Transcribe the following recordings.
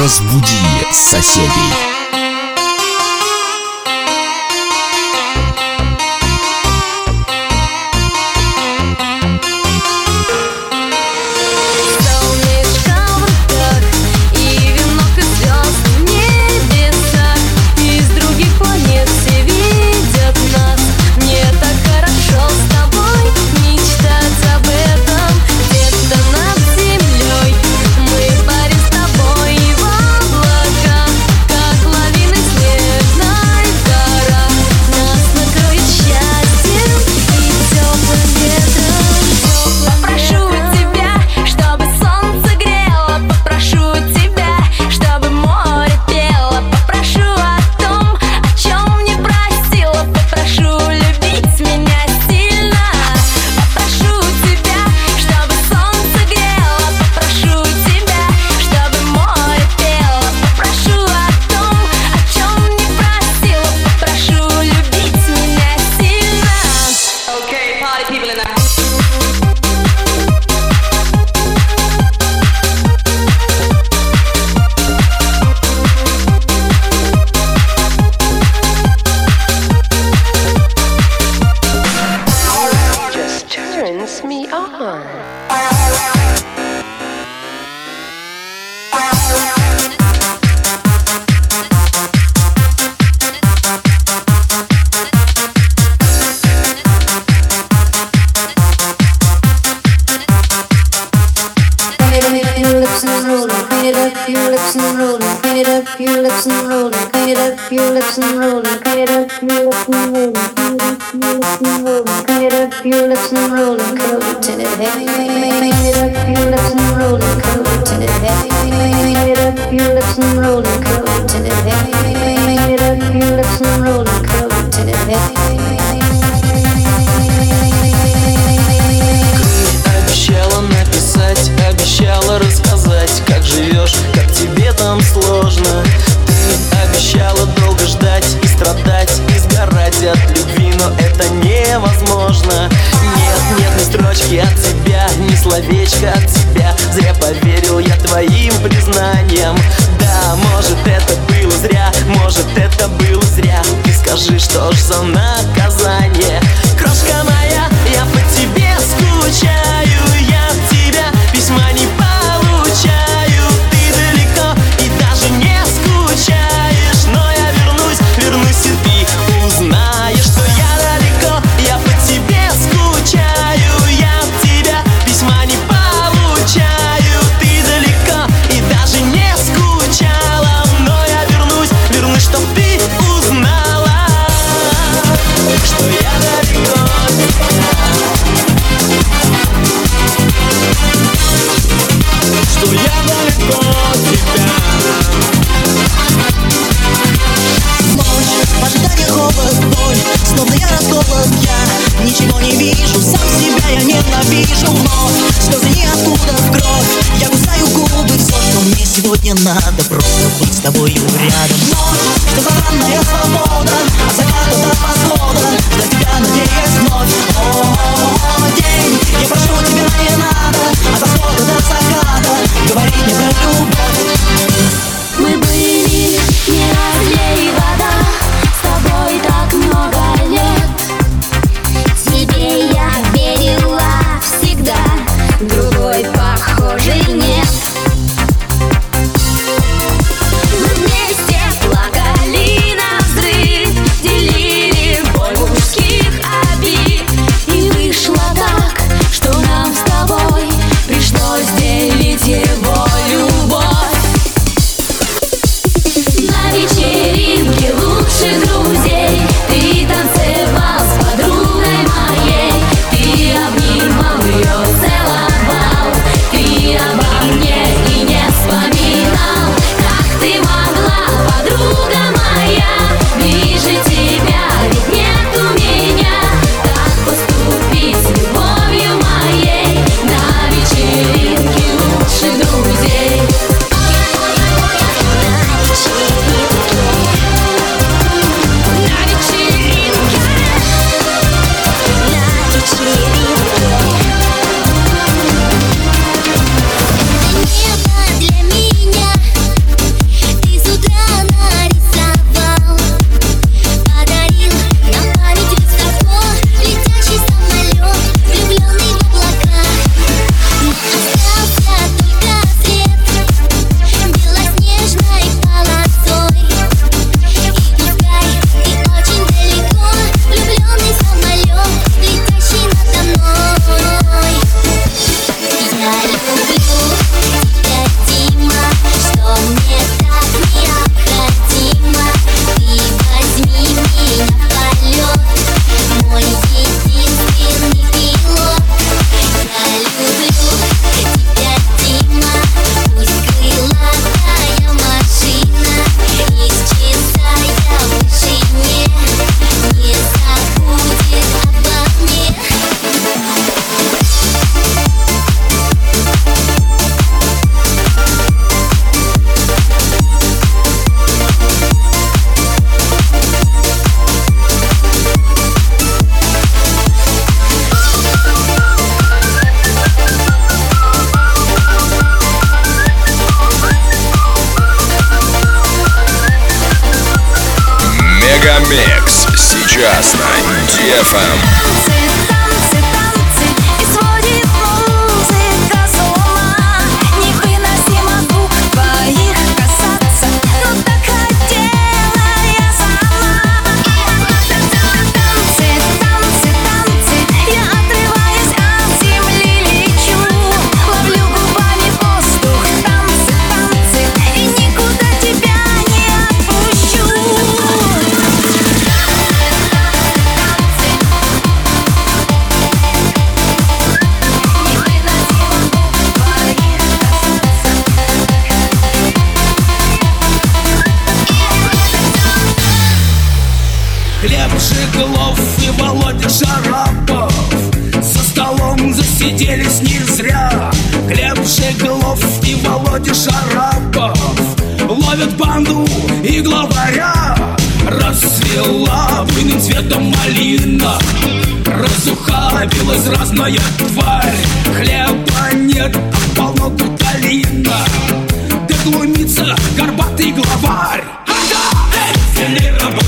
Разбуди соседей. вижу вновь Слезы ниоткуда в кровь. Я кусаю губы, все, что мне сегодня надо. Просто быть с тобою рядом. Ночь, что за свобода а заката до ловят банду и главаря Расцвела буйным цветом малина Разухабилась разная тварь Хлеба нет, а полно гуталина Да глумится горбатый главарь Ага! Эй!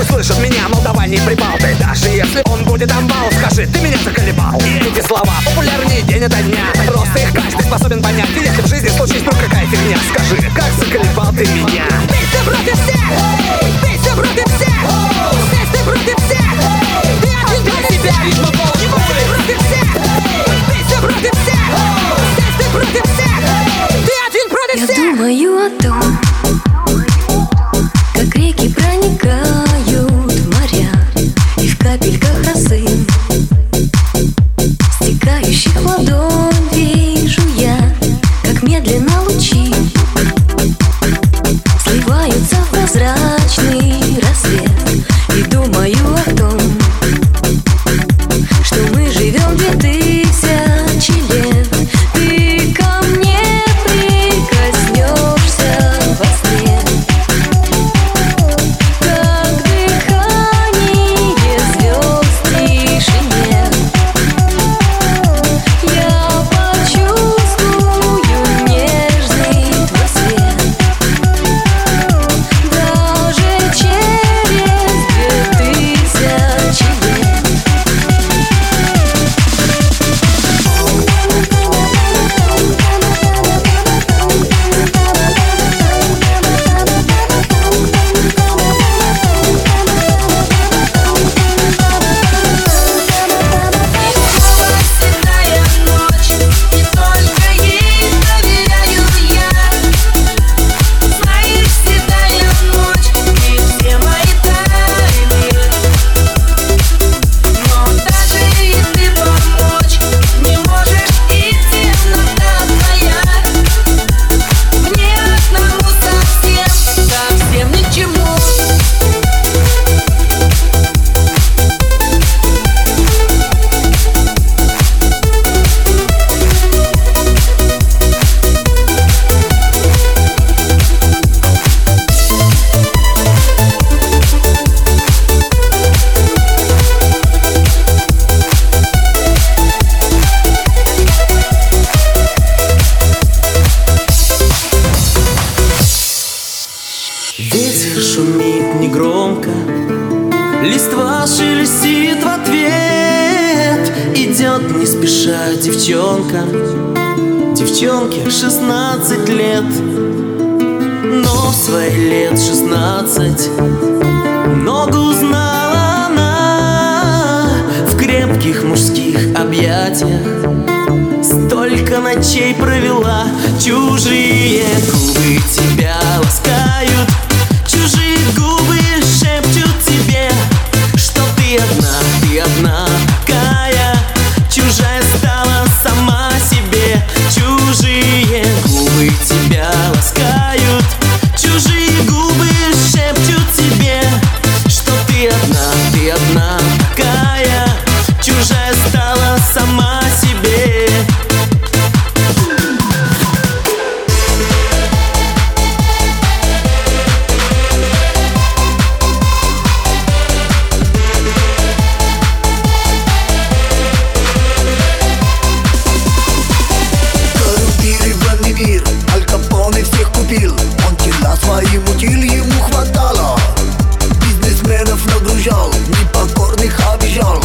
пусть слышат меня, молдаване и прибалты Даже если он будет амбал, скажи, ты меня заколебал И эти слова популярнее день ото дня. Просто их каждый способен понять. И если в жизни случись вдруг какая фигня? Скажи, как заколебал ты меня? Бейся против всех! Бейся против всех! Здесь ты против всех! Ты один для себя, шумит негромко. Листва шелестит в ответ Идет не спеша девчонка. Девчонке 16 лет Но в свои лет 16 Много узнала она В крепких мужских объятиях. Столько ночей провела Чужие губы тебя ласкают непокорных обжор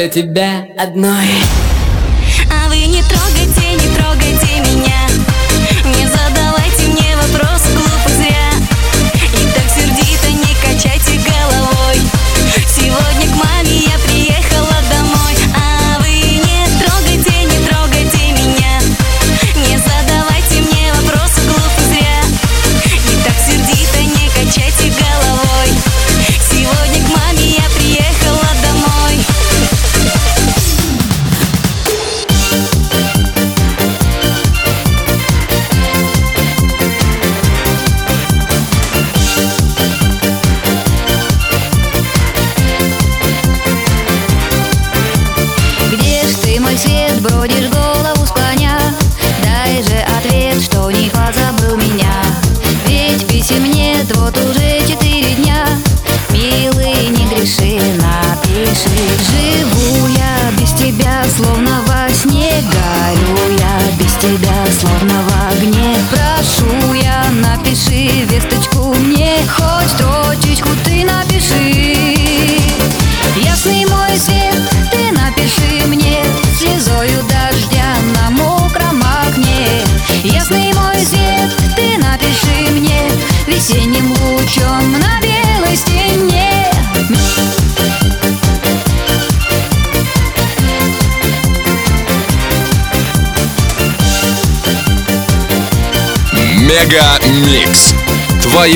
для тебя одной.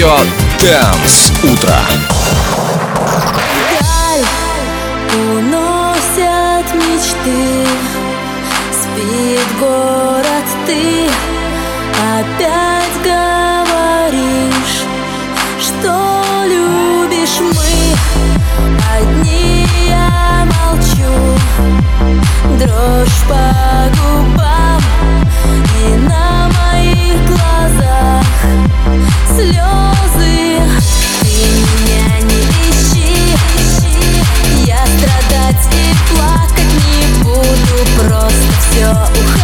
Радио Дэнс. Утро. уносят мечты, спит город ты, опять говоришь, что любишь. Мы, одни я молчу, дрожь по губам и на моих глазах. Слез. Я страдать и плакать не буду, просто все уходит.